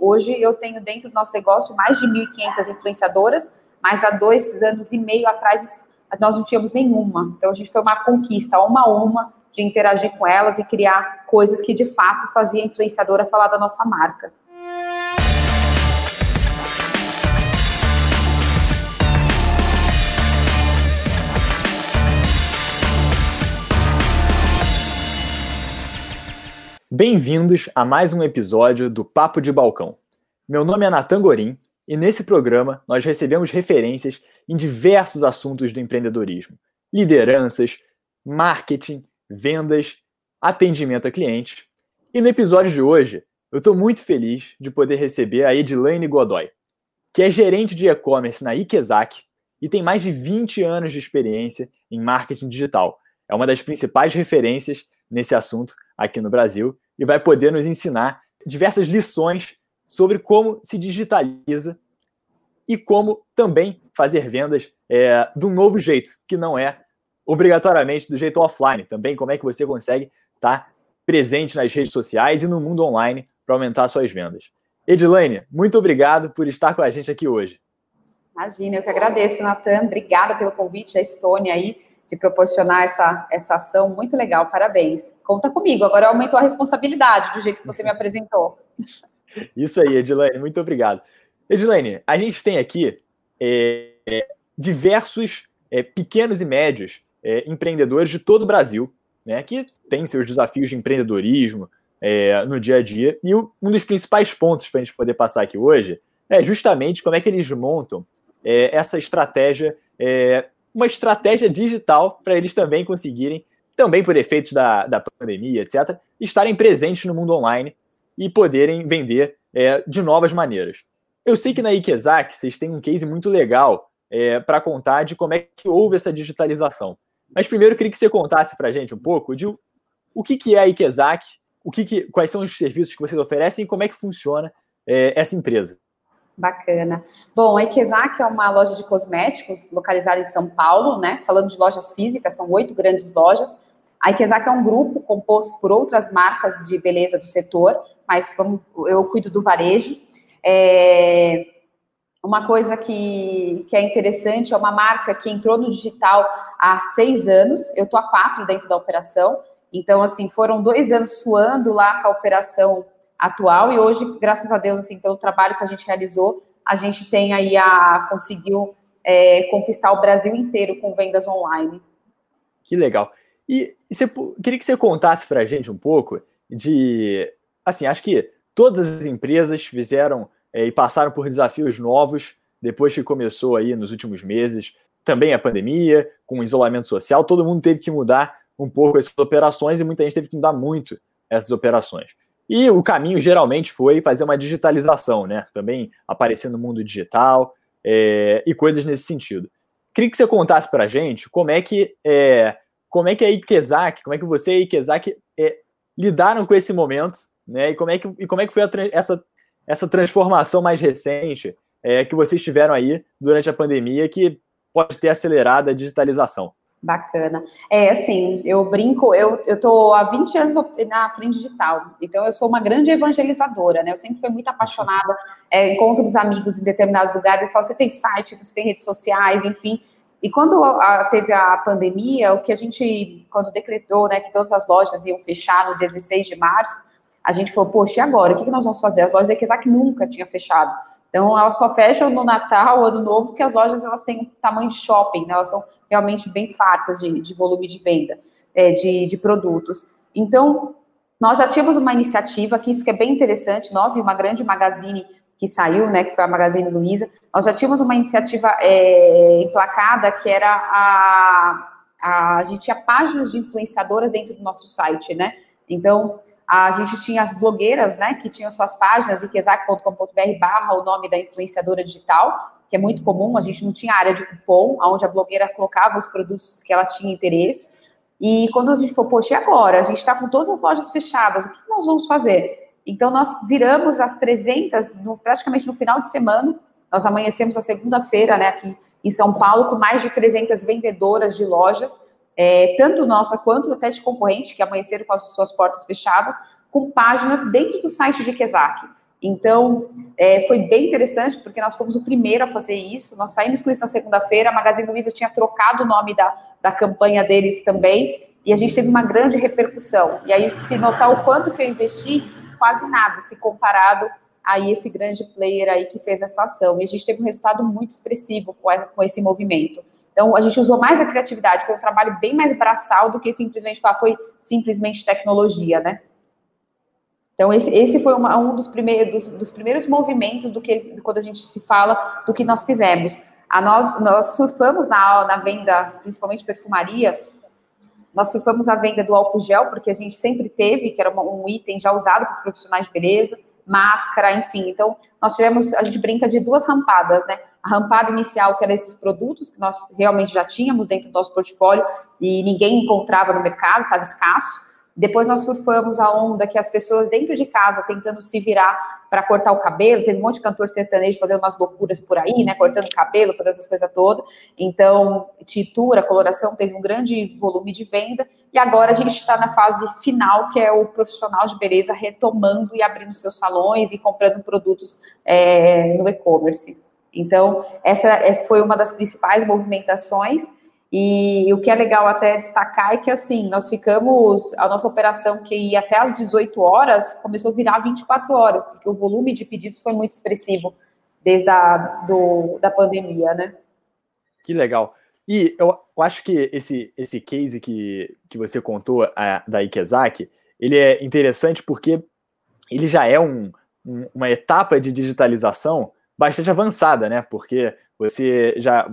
Hoje eu tenho dentro do nosso negócio mais de 1.500 influenciadoras, mas há dois anos e meio atrás nós não tínhamos nenhuma. Então a gente foi uma conquista, uma a uma, de interagir com elas e criar coisas que de fato fazia a influenciadora falar da nossa marca. Bem-vindos a mais um episódio do Papo de Balcão. Meu nome é Natan Gorim e nesse programa nós recebemos referências em diversos assuntos do empreendedorismo: lideranças, marketing, vendas, atendimento a clientes. E no episódio de hoje, eu estou muito feliz de poder receber a Edilane Godoy, que é gerente de e-commerce na Ikezak e tem mais de 20 anos de experiência em marketing digital. É uma das principais referências nesse assunto aqui no Brasil e vai poder nos ensinar diversas lições sobre como se digitaliza e como também fazer vendas é, de um novo jeito, que não é obrigatoriamente do jeito offline. Também como é que você consegue estar tá presente nas redes sociais e no mundo online para aumentar suas vendas. Edilane, muito obrigado por estar com a gente aqui hoje. Imagina, eu que agradeço, Natan. Obrigada pelo convite, a Estônia aí de proporcionar essa, essa ação muito legal, parabéns. Conta comigo, agora aumentou a responsabilidade do jeito que você me apresentou. Isso aí, Edilene, muito obrigado. Edilene, a gente tem aqui é, diversos é, pequenos e médios é, empreendedores de todo o Brasil, né, que têm seus desafios de empreendedorismo é, no dia a dia, e um dos principais pontos para a gente poder passar aqui hoje é justamente como é que eles montam é, essa estratégia é, uma estratégia digital para eles também conseguirem, também por efeitos da, da pandemia, etc., estarem presentes no mundo online e poderem vender é, de novas maneiras. Eu sei que na Ikezak vocês têm um case muito legal é, para contar de como é que houve essa digitalização. Mas primeiro eu queria que você contasse para a gente um pouco de o que, que é a Ikezak, o que, que quais são os serviços que vocês oferecem e como é que funciona é, essa empresa. Bacana. Bom, a Ikezak é uma loja de cosméticos localizada em São Paulo, né? Falando de lojas físicas, são oito grandes lojas. A Ikezak é um grupo composto por outras marcas de beleza do setor, mas vamos, eu cuido do varejo. É, uma coisa que, que é interessante é uma marca que entrou no digital há seis anos, eu estou há quatro dentro da operação, então, assim, foram dois anos suando lá com a operação atual e hoje, graças a Deus, assim, pelo trabalho que a gente realizou, a gente tem aí a conseguiu é, conquistar o Brasil inteiro com vendas online. Que legal. E, você, queria que você contasse para a gente um pouco de, assim, acho que todas as empresas fizeram é, e passaram por desafios novos depois que começou aí nos últimos meses, também a pandemia, com o isolamento social, todo mundo teve que mudar um pouco as suas operações e muita gente teve que mudar muito essas operações. E o caminho geralmente foi fazer uma digitalização, né? Também aparecer no mundo digital é, e coisas nesse sentido. Queria que você contasse para a gente como é que é, como é que a Ikezak, como é que você e a Ikezak é, lidaram com esse momento, né? E como é que, e como é que foi a, essa, essa transformação mais recente é, que vocês tiveram aí durante a pandemia que pode ter acelerado a digitalização? Bacana. É, assim, eu brinco, eu, eu tô há 20 anos na frente digital, então eu sou uma grande evangelizadora, né? Eu sempre fui muito apaixonada, é, encontro os amigos em determinados lugares, eu falo, você tem site, você tem redes sociais, enfim. E quando a, teve a pandemia, o que a gente, quando decretou, né, que todas as lojas iam fechar no 16 de março, a gente falou, poxa, e agora? O que, que nós vamos fazer? As lojas da Kizak nunca tinha fechado. Então, elas só fecham no Natal, Ano Novo, porque as lojas elas têm um tamanho shopping, né? elas são realmente bem fartas de, de volume de venda é, de, de produtos. Então, nós já tínhamos uma iniciativa, que isso que é bem interessante, nós e uma grande magazine que saiu, né, que foi a Magazine Luiza, nós já tínhamos uma iniciativa é, emplacada que era a, a, a gente tinha páginas de influenciadoras dentro do nosso site, né? Então, a gente tinha as blogueiras, né, que tinham suas páginas, ikezak.com.br barra o nome da influenciadora digital, que é muito comum, a gente não tinha área de cupom, onde a blogueira colocava os produtos que ela tinha interesse. E quando a gente falou, poxa, e agora? A gente está com todas as lojas fechadas, o que nós vamos fazer? Então, nós viramos as 300, no, praticamente no final de semana, nós amanhecemos a segunda-feira, né, aqui em São Paulo, com mais de 300 vendedoras de lojas, é, tanto nossa quanto até de concorrente, que amanheceram com as suas portas fechadas, com páginas dentro do site de Kezak. Então, é, foi bem interessante, porque nós fomos o primeiro a fazer isso. Nós saímos com isso na segunda-feira. A Magazine Luiza tinha trocado o nome da, da campanha deles também. E a gente teve uma grande repercussão. E aí, se notar o quanto que eu investi, quase nada, se comparado a esse grande player aí que fez essa ação. E a gente teve um resultado muito expressivo com esse movimento. Então, a gente usou mais a criatividade, foi um trabalho bem mais braçal do que simplesmente falar, foi simplesmente tecnologia, né? Então, esse, esse foi uma, um dos primeiros, dos, dos, primeiros movimentos do que, quando a gente se fala do que nós fizemos. A nós, nós surfamos na, na venda, principalmente perfumaria, nós surfamos a venda do álcool gel, porque a gente sempre teve, que era um item já usado por profissionais de beleza, máscara, enfim. Então, nós tivemos, a gente brinca de duas rampadas, né? A rampada inicial, que era esses produtos que nós realmente já tínhamos dentro do nosso portfólio e ninguém encontrava no mercado, estava escasso. Depois nós surfamos a onda que as pessoas dentro de casa tentando se virar para cortar o cabelo. Teve um monte de cantor sertanejo fazendo umas loucuras por aí, né? Cortando o cabelo, fazendo essas coisas todas. Então, tintura, coloração teve um grande volume de venda. E agora a gente está na fase final, que é o profissional de beleza retomando e abrindo seus salões e comprando produtos é, no e-commerce. Então, essa é, foi uma das principais movimentações. E o que é legal até destacar é que, assim, nós ficamos, a nossa operação que ia até às 18 horas, começou a virar 24 horas, porque o volume de pedidos foi muito expressivo desde a do, da pandemia, né? Que legal. E eu, eu, acho que esse, esse case que, que você contou a, da Ikezaki, ele é interessante porque ele já é um, um, uma etapa de digitalização bastante avançada, né? Porque você já,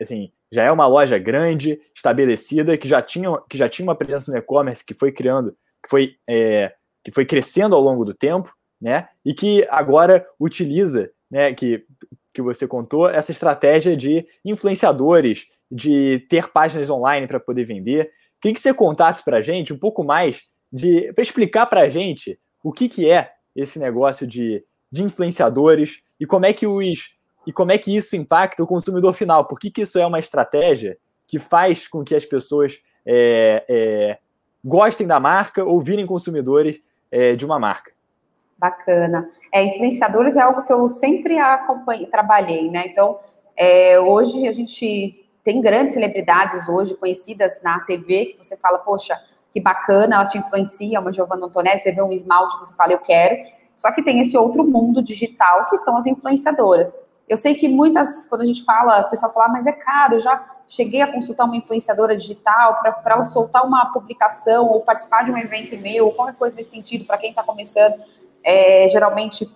assim, já é uma loja grande, estabelecida, que já tinha, que já tinha uma presença no e-commerce que foi criando, que foi, é, que foi crescendo ao longo do tempo, né? E que agora utiliza, né? Que, que você contou, essa estratégia de influenciadores, de ter páginas online para poder vender. Queria que você contasse para a gente um pouco mais de para explicar para a gente o que, que é esse negócio de, de influenciadores e como é que os e como é que isso impacta o consumidor final? Por que, que isso é uma estratégia que faz com que as pessoas é, é, gostem da marca ou virem consumidores é, de uma marca? Bacana. É, influenciadores é algo que eu sempre acompanhei, trabalhei, né? Então, é, hoje a gente tem grandes celebridades hoje conhecidas na TV que você fala, poxa, que bacana, ela te influencia, uma Giovanna Antonelli, você vê um esmalte, você fala, eu quero. Só que tem esse outro mundo digital que são as influenciadoras. Eu sei que muitas, quando a gente fala, o pessoal fala, ah, mas é caro, eu já cheguei a consultar uma influenciadora digital para ela soltar uma publicação ou participar de um evento meu, ou qualquer coisa nesse sentido, para quem está começando, é, geralmente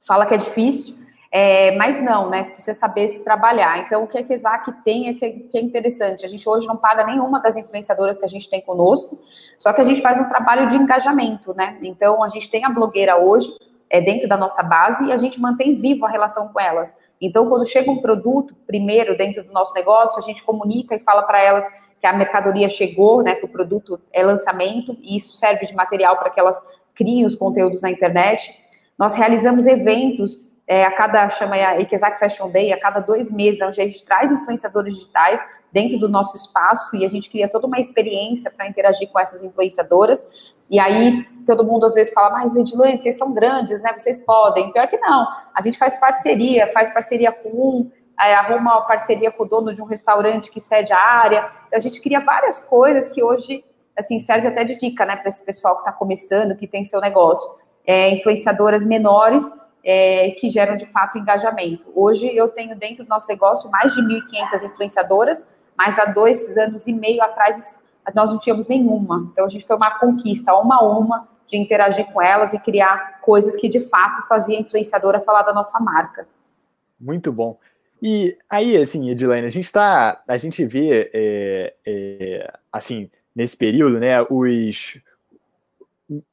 fala que é difícil, é, mas não, né? Precisa saber se trabalhar. Então, o que a Kizak tem é que, que, é interessante. A gente hoje não paga nenhuma das influenciadoras que a gente tem conosco, só que a gente faz um trabalho de engajamento, né? Então, a gente tem a blogueira hoje, é, dentro da nossa base e a gente mantém vivo a relação com elas. Então, quando chega um produto, primeiro, dentro do nosso negócio, a gente comunica e fala para elas que a mercadoria chegou, né, que o produto é lançamento, e isso serve de material para que elas criem os conteúdos na internet. Nós realizamos eventos é, a cada, chama a Ikezak Fashion Day, a cada dois meses, onde a gente traz influenciadores digitais dentro do nosso espaço e a gente cria toda uma experiência para interagir com essas influenciadoras. E aí todo mundo às vezes fala, mas Edilane, vocês são grandes, né? Vocês podem. Pior que não. A gente faz parceria, faz parceria com um, arruma uma parceria com o dono de um restaurante que cede a área. Então, a gente cria várias coisas que hoje, assim, serve até de dica, né, para esse pessoal que está começando, que tem seu negócio. É, influenciadoras menores é, que geram de fato engajamento. Hoje eu tenho dentro do nosso negócio mais de 1.500 influenciadoras, mas há dois anos e meio atrás nós não tínhamos nenhuma. Então, a gente foi uma conquista, uma a uma, de interagir com elas e criar coisas que, de fato, fazia a influenciadora falar da nossa marca. Muito bom. E aí, assim, Edilene, a gente está, a gente vê, é, é, assim, nesse período, né, os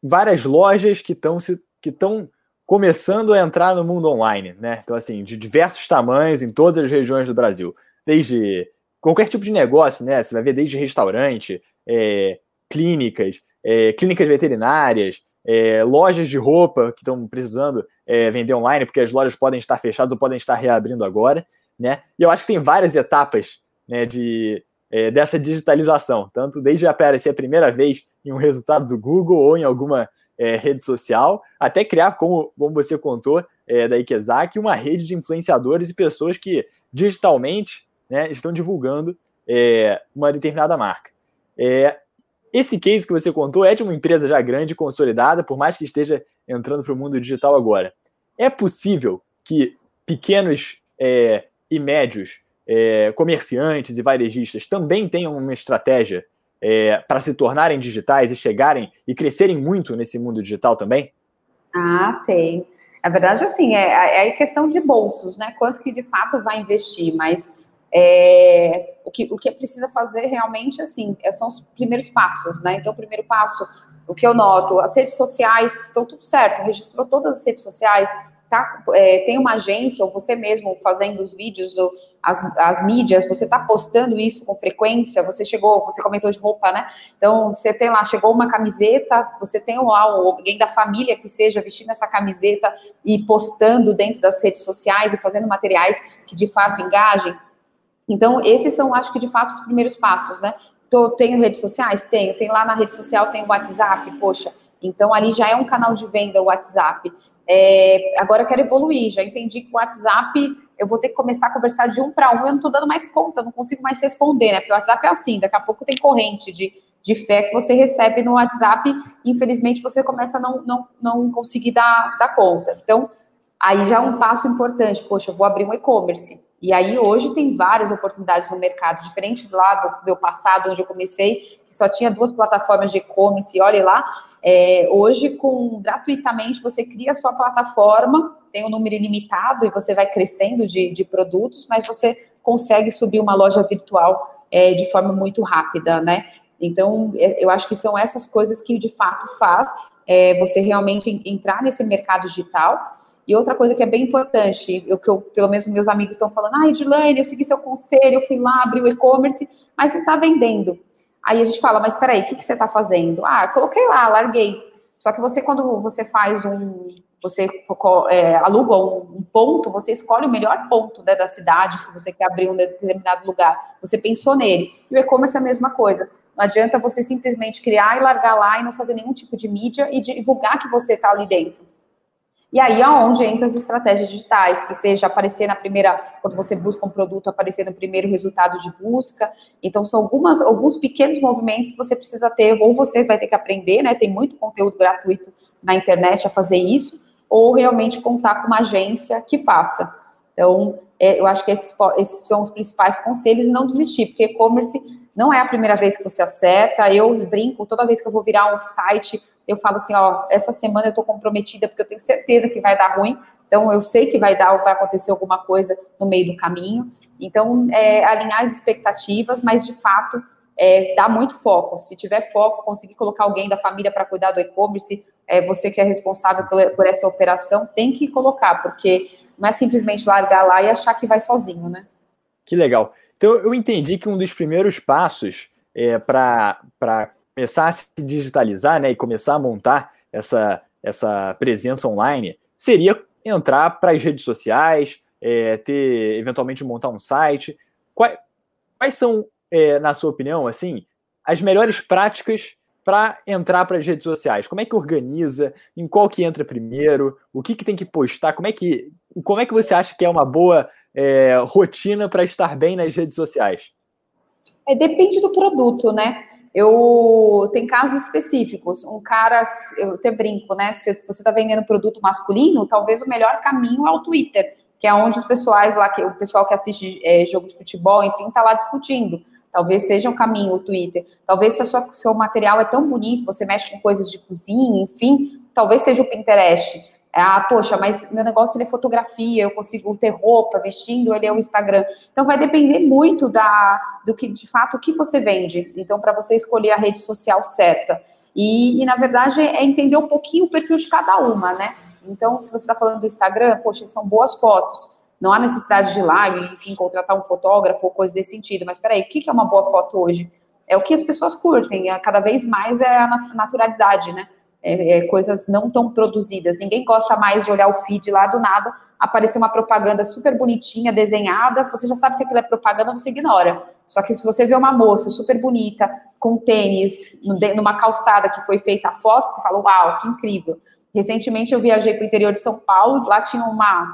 várias lojas que estão se que estão começando a entrar no mundo online, né? Então, assim, de diversos tamanhos em todas as regiões do Brasil, desde qualquer tipo de negócio, né? Você vai ver desde restaurante, é, clínicas, é, clínicas veterinárias, é, lojas de roupa que estão precisando é, vender online, porque as lojas podem estar fechadas ou podem estar reabrindo agora, né? E eu acho que tem várias etapas né, de, é, dessa digitalização, tanto desde aparecer a primeira vez em um resultado do Google ou em alguma é, rede social, até criar, como, como você contou, da Ikezaki, uma rede de influenciadores e pessoas que digitalmente né, estão divulgando é, uma determinada marca. É, esse case que você contou é de uma empresa já grande, consolidada, por mais que esteja entrando para o mundo digital agora. É possível que pequenos é, e médios é, comerciantes e varejistas também tenham uma estratégia é, para se tornarem digitais e chegarem e crescerem muito nesse mundo digital também? Ah, tem. A verdade, assim, é, é questão de bolsos, né? Quanto que de fato vai investir, mas é, o, que, o que precisa fazer realmente, assim, é, são os primeiros passos, né? Então, o primeiro passo, o que eu noto, as redes sociais estão tudo certo, registrou todas as redes sociais, tá, é, tem uma agência, ou você mesmo fazendo os vídeos, do, as, as mídias, você está postando isso com frequência, você chegou, você comentou de roupa, né? Então, você tem lá, chegou uma camiseta, você tem lá alguém da família que seja vestindo essa camiseta e postando dentro das redes sociais e fazendo materiais que de fato engajem. Então, esses são, acho que, de fato, os primeiros passos, né? Tô, tenho redes sociais? Tenho. Tem lá na rede social, tem o WhatsApp, poxa. Então, ali já é um canal de venda o WhatsApp. É, agora eu quero evoluir, já entendi que o WhatsApp eu vou ter que começar a conversar de um para um, eu não estou dando mais conta, não consigo mais responder, né? Porque o WhatsApp é assim, daqui a pouco tem corrente de, de fé que você recebe no WhatsApp, infelizmente você começa a não, não, não conseguir dar, dar conta. Então, aí já é um passo importante, poxa, eu vou abrir um e-commerce. E aí hoje tem várias oportunidades no mercado, diferente do lado do meu passado, onde eu comecei, que só tinha duas plataformas de e-commerce, olhe lá, é, hoje com gratuitamente você cria a sua plataforma, tem um número ilimitado e você vai crescendo de, de produtos, mas você consegue subir uma loja virtual é, de forma muito rápida, né? Então, é, eu acho que são essas coisas que de fato faz é, você realmente entrar nesse mercado digital e outra coisa que é bem importante, o que eu, pelo menos meus amigos estão falando, ah, Edilane, eu segui seu conselho, eu fui lá, abri o e-commerce, mas não está vendendo. Aí a gente fala, mas peraí, o que, que você está fazendo? Ah, coloquei lá, larguei. Só que você, quando você faz um, você é, aluga um, um, ponto, você escolhe o melhor ponto né, da cidade, se você quer abrir um determinado lugar. Você pensou nele. E o e-commerce é a mesma coisa. Não adianta você simplesmente criar e largar lá e não fazer nenhum tipo de mídia e divulgar que você está ali dentro. E aí é onde entra as estratégias digitais, que seja aparecer na primeira, quando você busca um produto, aparecer no primeiro resultado de busca. Então, são algumas, alguns pequenos movimentos que você precisa ter, ou você vai ter que aprender, né? Tem muito conteúdo gratuito na internet a fazer isso, ou realmente contar com uma agência que faça. Então, é, eu acho que esses, esses são os principais conselhos, não desistir, porque e-commerce não é a primeira vez que você acerta. Eu brinco, toda vez que eu vou virar um site eu falo assim, ó, essa semana eu tô comprometida porque eu tenho certeza que vai dar ruim, então eu sei que vai dar vai acontecer alguma coisa no meio do caminho. Então, é, alinhar as expectativas, mas de fato é, dá muito foco. Se tiver foco, conseguir colocar alguém da família para cuidar do e-commerce, é, você que é responsável por, por, essa operação, tem que colocar, porque não é simplesmente largar lá e achar que vai sozinho, né? Que legal. Então, eu entendi que um dos primeiros passos é, para começar a se digitalizar né, e começar a montar essa, essa presença online seria entrar para as redes sociais, é, ter eventualmente montar um site. Quais, quais são, é, na sua opinião, assim, as melhores práticas para entrar para as redes sociais? Como é que organiza? Em qual que entra primeiro? O que, que tem que postar? Como é que, como é que você acha que é uma boa é, rotina para estar bem nas redes sociais? É, depende do produto, né? Eu tem casos específicos. Um cara, eu até brinco, né? Se você está vendendo produto masculino, talvez o melhor caminho é o Twitter, que é onde os pessoais lá, que o pessoal que assiste é, jogo de futebol, enfim, está lá discutindo. Talvez seja um caminho o Twitter. Talvez se o seu material é tão bonito, você mexe com coisas de cozinha, enfim, talvez seja o Pinterest. Ah, poxa, mas meu negócio ele é fotografia, eu consigo ter roupa, vestindo, ele é o Instagram. Então vai depender muito da do que de fato o que você vende. Então para você escolher a rede social certa. E, e, na verdade é entender um pouquinho o perfil de cada uma, né? Então se você está falando do Instagram, poxa, são boas fotos. Não há necessidade de ir lá, enfim, contratar um fotógrafo ou coisa desse sentido. Mas peraí, o que é uma boa foto hoje? É o que as pessoas curtem. Cada vez mais é a naturalidade, né? É, é, coisas não tão produzidas. Ninguém gosta mais de olhar o feed lá do nada, aparecer uma propaganda super bonitinha, desenhada, você já sabe que aquilo é propaganda, você ignora. Só que se você vê uma moça super bonita, com tênis, numa calçada que foi feita a foto, você fala, uau, que incrível. Recentemente eu viajei para o interior de São Paulo, lá tinha uma,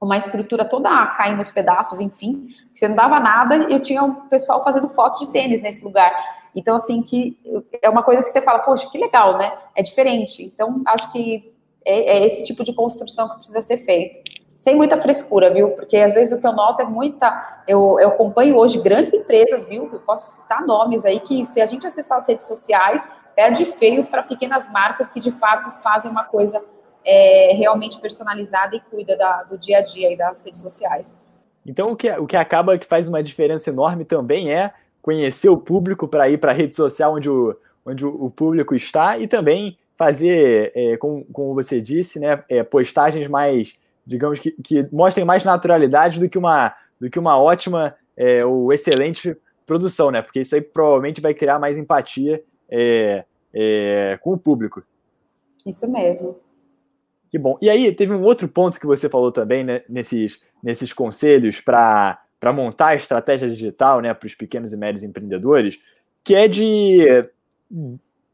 uma estrutura toda caindo nos pedaços, enfim, você não dava nada, e eu tinha um pessoal fazendo foto de tênis nesse lugar. Então, assim, que é uma coisa que você fala, poxa, que legal, né? É diferente. Então, acho que é, é esse tipo de construção que precisa ser feito. Sem muita frescura, viu? Porque às vezes o que eu noto é muita. Eu, eu acompanho hoje grandes empresas, viu? Eu posso citar nomes aí que, se a gente acessar as redes sociais, perde feio para pequenas marcas que de fato fazem uma coisa é, realmente personalizada e cuida da, do dia a dia e das redes sociais. Então, o que, o que acaba que faz uma diferença enorme também é conhecer o público para ir para a rede social onde o, onde o público está e também fazer, é, como, como você disse, né, é, postagens mais, digamos que, que mostrem mais naturalidade do que uma, do que uma ótima é, ou excelente produção, né? Porque isso aí provavelmente vai criar mais empatia é, é, com o público. Isso mesmo. Que bom. E aí, teve um outro ponto que você falou também, né, nesses, nesses conselhos para para montar a estratégia digital né, para os pequenos e médios empreendedores, que é de,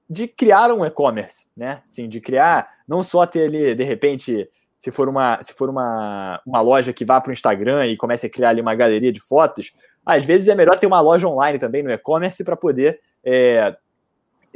de criar um e-commerce, né? Assim, de criar, não só ter ali, de repente, se for uma, se for uma, uma loja que vá para o Instagram e comece a criar ali uma galeria de fotos, às vezes é melhor ter uma loja online também no e-commerce para poder é,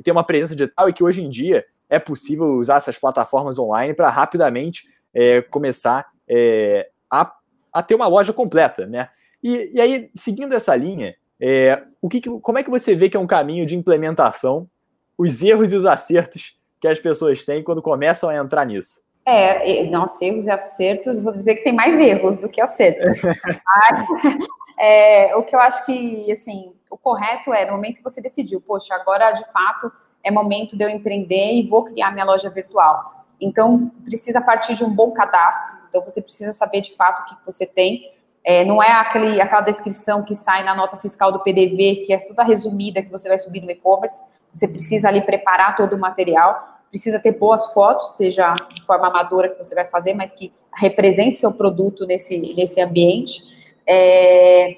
ter uma presença digital e que hoje em dia é possível usar essas plataformas online para rapidamente é, começar é, a, a ter uma loja completa, né? E, e aí, seguindo essa linha, é, o que, como é que você vê que é um caminho de implementação, os erros e os acertos que as pessoas têm quando começam a entrar nisso? É, nossa, erros e acertos, vou dizer que tem mais erros do que acertos. É, o que eu acho que, assim, o correto é, no momento que você decidiu, poxa, agora de fato é momento de eu empreender e vou criar minha loja virtual. Então, precisa partir de um bom cadastro, então você precisa saber de fato o que você tem, é, não é aquele, aquela descrição que sai na nota fiscal do PDV, que é toda resumida, que você vai subir no e-commerce. Você precisa ali preparar todo o material, precisa ter boas fotos, seja de forma amadora que você vai fazer, mas que represente seu produto nesse, nesse ambiente. É,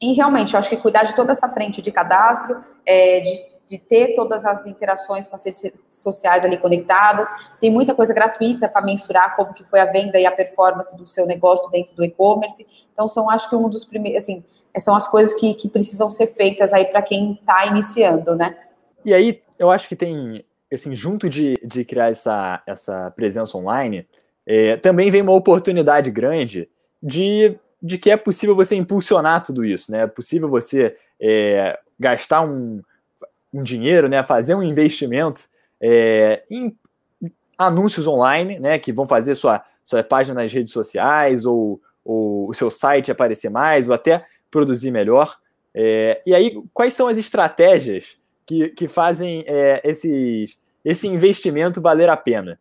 e realmente, eu acho que cuidar de toda essa frente de cadastro, é, de de ter todas as interações com as redes sociais ali conectadas. Tem muita coisa gratuita para mensurar como que foi a venda e a performance do seu negócio dentro do e-commerce. Então, são, acho que um dos primeiros, assim, são as coisas que, que precisam ser feitas aí para quem está iniciando, né? E aí, eu acho que tem, assim, junto de, de criar essa, essa presença online, é, também vem uma oportunidade grande de, de que é possível você impulsionar tudo isso, né? É possível você é, gastar um, um dinheiro, né, fazer um investimento é, em anúncios online, né, que vão fazer sua, sua página nas redes sociais ou, ou o seu site aparecer mais ou até produzir melhor. É, e aí, quais são as estratégias que, que fazem é, esses, esse investimento valer a pena?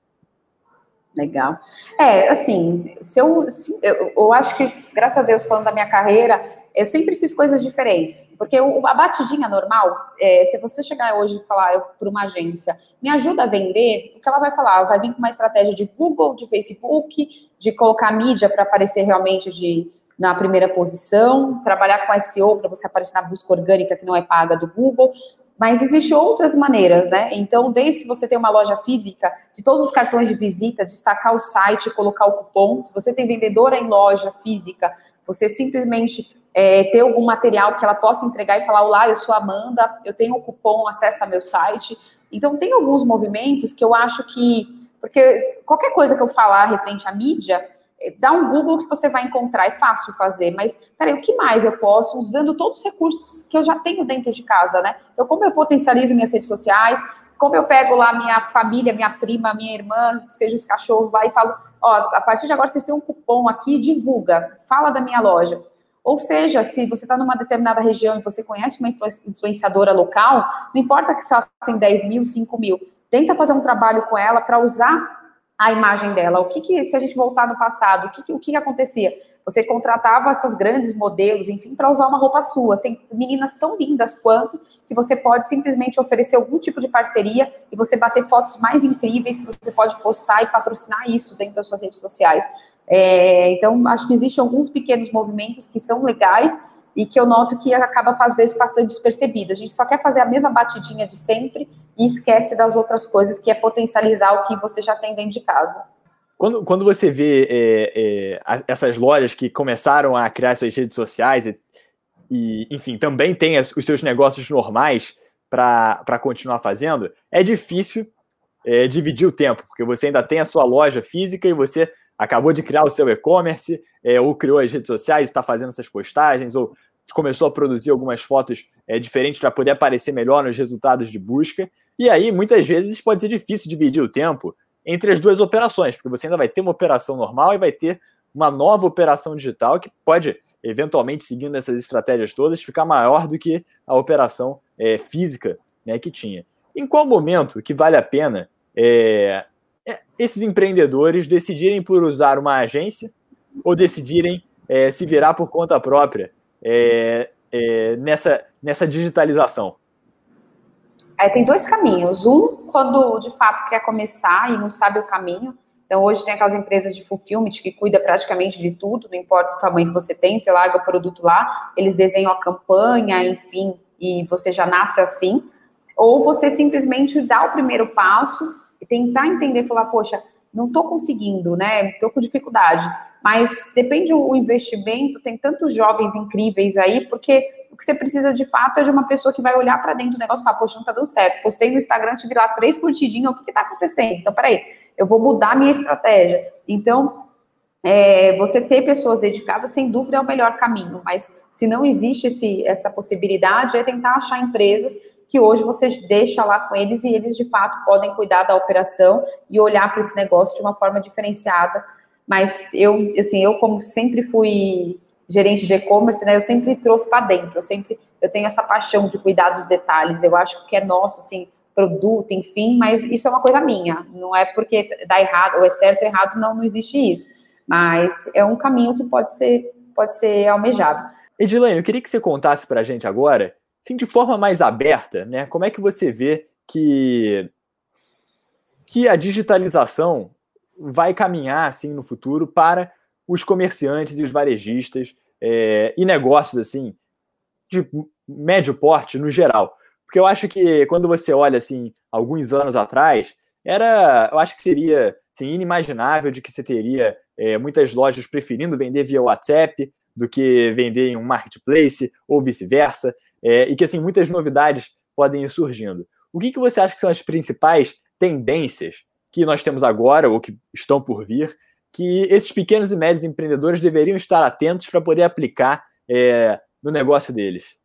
Legal. É, assim, se eu, se, eu, eu acho que, graças a Deus, falando da minha carreira, eu sempre fiz coisas diferentes, porque o, a batidinha normal, é, se você chegar hoje e falar para uma agência, me ajuda a vender, o que ela vai falar? Ela vai vir com uma estratégia de Google, de Facebook, de colocar mídia para aparecer realmente de, na primeira posição, trabalhar com SEO para você aparecer na busca orgânica que não é paga do Google. Mas existem outras maneiras, né? Então, desde se você tem uma loja física, de todos os cartões de visita, destacar o site, colocar o cupom. Se você tem vendedora em loja física, você simplesmente é, ter algum material que ela possa entregar e falar: Olá, eu sou Amanda, eu tenho um cupom, acessa meu site. Então, tem alguns movimentos que eu acho que. Porque qualquer coisa que eu falar referente à mídia, é, dá um Google que você vai encontrar, é fácil fazer, mas peraí, o que mais eu posso usando todos os recursos que eu já tenho dentro de casa, né? Então, como eu potencializo minhas redes sociais, como eu pego lá minha família, minha prima, minha irmã, seja os cachorros lá e falo, ó, a partir de agora vocês têm um cupom aqui, divulga, fala da minha loja. Ou seja, se você está numa determinada região e você conhece uma influenciadora local, não importa que se ela tem 10 mil, 5 mil, tenta fazer um trabalho com ela para usar a imagem dela. O que, que se a gente voltar no passado, o que, que, o que, que acontecia? você contratava essas grandes modelos, enfim, para usar uma roupa sua. Tem meninas tão lindas quanto que você pode simplesmente oferecer algum tipo de parceria e você bater fotos mais incríveis que você pode postar e patrocinar isso dentro das suas redes sociais. É, então, acho que existem alguns pequenos movimentos que são legais e que eu noto que acaba, às vezes, passando despercebido. A gente só quer fazer a mesma batidinha de sempre e esquece das outras coisas, que é potencializar o que você já tem dentro de casa. Quando, quando você vê é, é, essas lojas que começaram a criar suas redes sociais e, e enfim, também tem os seus negócios normais para continuar fazendo, é difícil é, dividir o tempo, porque você ainda tem a sua loja física e você acabou de criar o seu e-commerce, é, ou criou as redes sociais, está fazendo essas postagens, ou começou a produzir algumas fotos é, diferentes para poder aparecer melhor nos resultados de busca. E aí, muitas vezes, pode ser difícil dividir o tempo entre as duas operações, porque você ainda vai ter uma operação normal e vai ter uma nova operação digital que pode, eventualmente, seguindo essas estratégias todas, ficar maior do que a operação é, física né, que tinha. Em qual momento que vale a pena é, esses empreendedores decidirem por usar uma agência ou decidirem é, se virar por conta própria é, é, nessa, nessa digitalização? É, tem dois caminhos. Um, quando de fato quer começar e não sabe o caminho. Então, hoje tem aquelas empresas de fulfillment que cuida praticamente de tudo, não importa o tamanho que você tem, você larga o produto lá, eles desenham a campanha, enfim, e você já nasce assim. Ou você simplesmente dá o primeiro passo e tentar entender, falar, poxa, não estou conseguindo, né? Estou com dificuldade. Mas depende o investimento, tem tantos jovens incríveis aí, porque o que você precisa de fato é de uma pessoa que vai olhar para dentro do negócio e falar, poxa, não está dando certo. Postei no Instagram, tive lá três curtidinhas, o que está acontecendo? Então, peraí, eu vou mudar minha estratégia. Então, é, você ter pessoas dedicadas, sem dúvida, é o melhor caminho. Mas se não existe esse, essa possibilidade, é tentar achar empresas que hoje você deixa lá com eles e eles de fato podem cuidar da operação e olhar para esse negócio de uma forma diferenciada. Mas eu, assim, eu como sempre fui gerente de e-commerce, né, eu sempre trouxe para dentro. Eu sempre eu tenho essa paixão de cuidar dos detalhes. Eu acho que é nosso, assim, produto, enfim, mas isso é uma coisa minha. Não é porque dá errado ou é certo ou errado, não, não existe isso. Mas é um caminho que pode ser pode ser almejado. Edilene, eu queria que você contasse para a gente agora assim, de forma mais aberta, né, como é que você vê que, que a digitalização vai caminhar assim no futuro para os comerciantes e os varejistas é, e negócios assim de médio porte no geral? Porque eu acho que quando você olha assim alguns anos atrás, era, eu acho que seria assim, inimaginável de que você teria é, muitas lojas preferindo vender via WhatsApp do que vender em um marketplace ou vice-versa é, e que assim muitas novidades podem ir surgindo. O que, que você acha que são as principais tendências que nós temos agora ou que estão por vir que esses pequenos e médios empreendedores deveriam estar atentos para poder aplicar é, no negócio deles?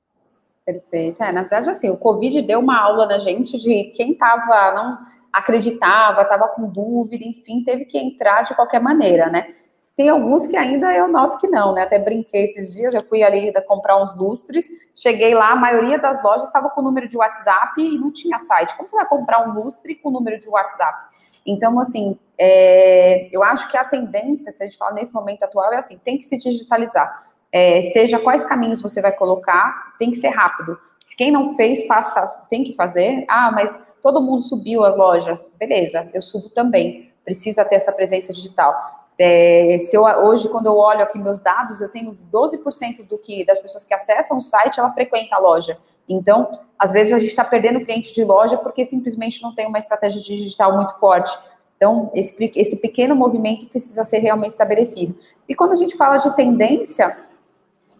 Perfeito. É, na verdade, assim, o Covid deu uma aula na gente de quem estava, não acreditava, estava com dúvida, enfim, teve que entrar de qualquer maneira, né? Tem alguns que ainda eu noto que não, né? Até brinquei esses dias, eu fui ali comprar uns lustres, cheguei lá, a maioria das lojas estava com o número de WhatsApp e não tinha site. Como você vai comprar um lustre com o número de WhatsApp? Então, assim, é, eu acho que a tendência, se a gente fala nesse momento atual, é assim, tem que se digitalizar. É, seja quais caminhos você vai colocar, tem que ser rápido. Quem não fez, faça, tem que fazer. Ah, mas todo mundo subiu a loja. Beleza, eu subo também. Precisa ter essa presença digital. É, se eu, hoje, quando eu olho aqui meus dados, eu tenho 12% do que das pessoas que acessam o site, ela frequenta a loja. Então, às vezes a gente está perdendo cliente de loja porque simplesmente não tem uma estratégia digital muito forte. Então, esse, esse pequeno movimento precisa ser realmente estabelecido. E quando a gente fala de tendência,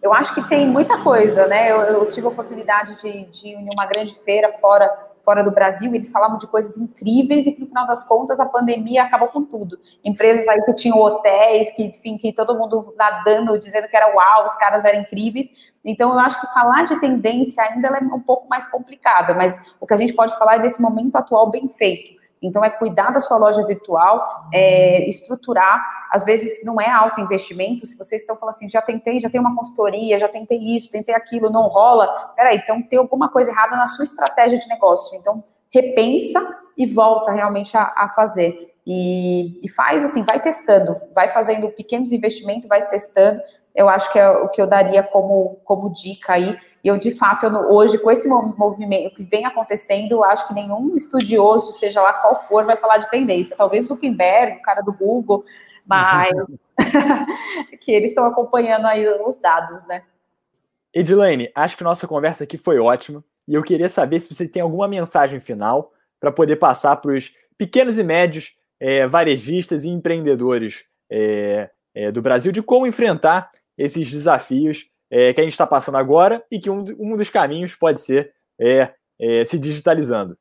eu acho que tem muita coisa, né? Eu, eu tive a oportunidade de, de ir em uma grande feira fora fora do Brasil, eles falavam de coisas incríveis e que no final das contas a pandemia acabou com tudo. Empresas aí que tinham hotéis, que, enfim, que todo mundo nadando, dizendo que era uau, os caras eram incríveis. Então eu acho que falar de tendência ainda é um pouco mais complicada, mas o que a gente pode falar é desse momento atual bem feito. Então, é cuidar da sua loja virtual, é, estruturar. Às vezes, não é alto investimento. Se vocês estão falando assim, já tentei, já tenho uma consultoria, já tentei isso, tentei aquilo, não rola. Peraí, então tem alguma coisa errada na sua estratégia de negócio. Então, repensa e volta realmente a, a fazer. E, e, faz assim, vai testando, vai fazendo pequenos investimentos, vai testando. Eu acho que é o que eu daria como, como dica aí. E eu, de fato, eu, hoje, com esse movimento que vem acontecendo, eu acho que nenhum estudioso, seja lá qual for, vai falar de tendência. Talvez o Zuckerberg, o cara do Google, mas que eles estão acompanhando aí os dados, né? Edilene, acho que nossa conversa aqui foi ótima. E eu queria saber se você tem alguma mensagem final para poder passar para os pequenos e médios é, varejistas e empreendedores é, é, do Brasil de como enfrentar esses desafios é, que a gente está passando agora e que um, um, dos caminhos pode ser é, é, se digitalizando.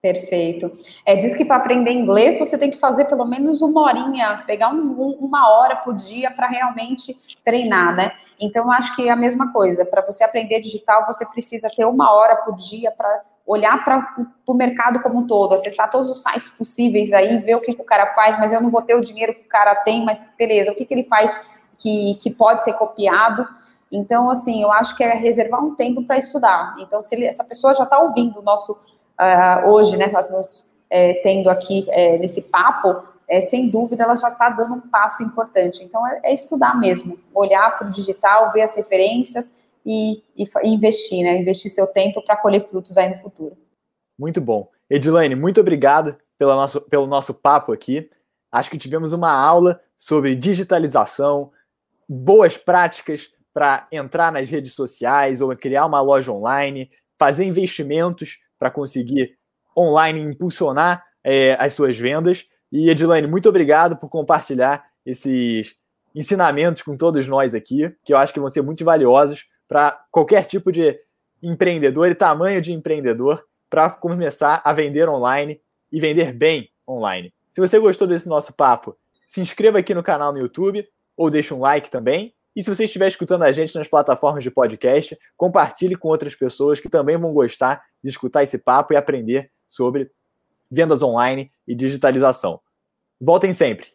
Perfeito. É, diz que para aprender inglês você tem que fazer pelo menos uma horinha, pegar um, um, uma hora por dia para realmente treinar, né? Então, acho que é a mesma coisa. Para você aprender digital, você precisa ter uma hora por dia para olhar para o mercado como um todo, acessar todos os sites possíveis aí, ver o que, que, o cara faz, mas eu não vou ter o dinheiro que o cara tem, mas beleza, o que, que ele faz que, que pode ser copiado. Então, assim, eu acho que é reservar um tempo para estudar. Então, se ele, essa pessoa já está ouvindo o nosso uh, hoje, né, tá nos é, tendo aqui é, nesse papo, é, sem dúvida ela já está dando um passo importante. Então, é, é estudar mesmo, olhar para o digital, ver as referências e, e, e investir, né? Investir seu tempo para colher frutos aí no futuro. Muito bom. Edilane, muito obrigado pela nosso, pelo nosso papo aqui. Acho que tivemos uma aula sobre digitalização, boas práticas para entrar nas redes sociais ou criar uma loja online, fazer investimentos para conseguir online impulsionar é, as suas vendas. E Edilane, muito obrigado por compartilhar esses ensinamentos com todos nós aqui, que eu acho que vão ser muito valiosos para qualquer tipo de empreendedor e tamanho de empreendedor para começar a vender online e vender bem online. Se você gostou desse nosso papo, se inscreva aqui no canal no YouTube ou deixe um like também. E se você estiver escutando a gente nas plataformas de podcast, compartilhe com outras pessoas que também vão gostar de escutar esse papo e aprender sobre vendas online e digitalização. Voltem sempre!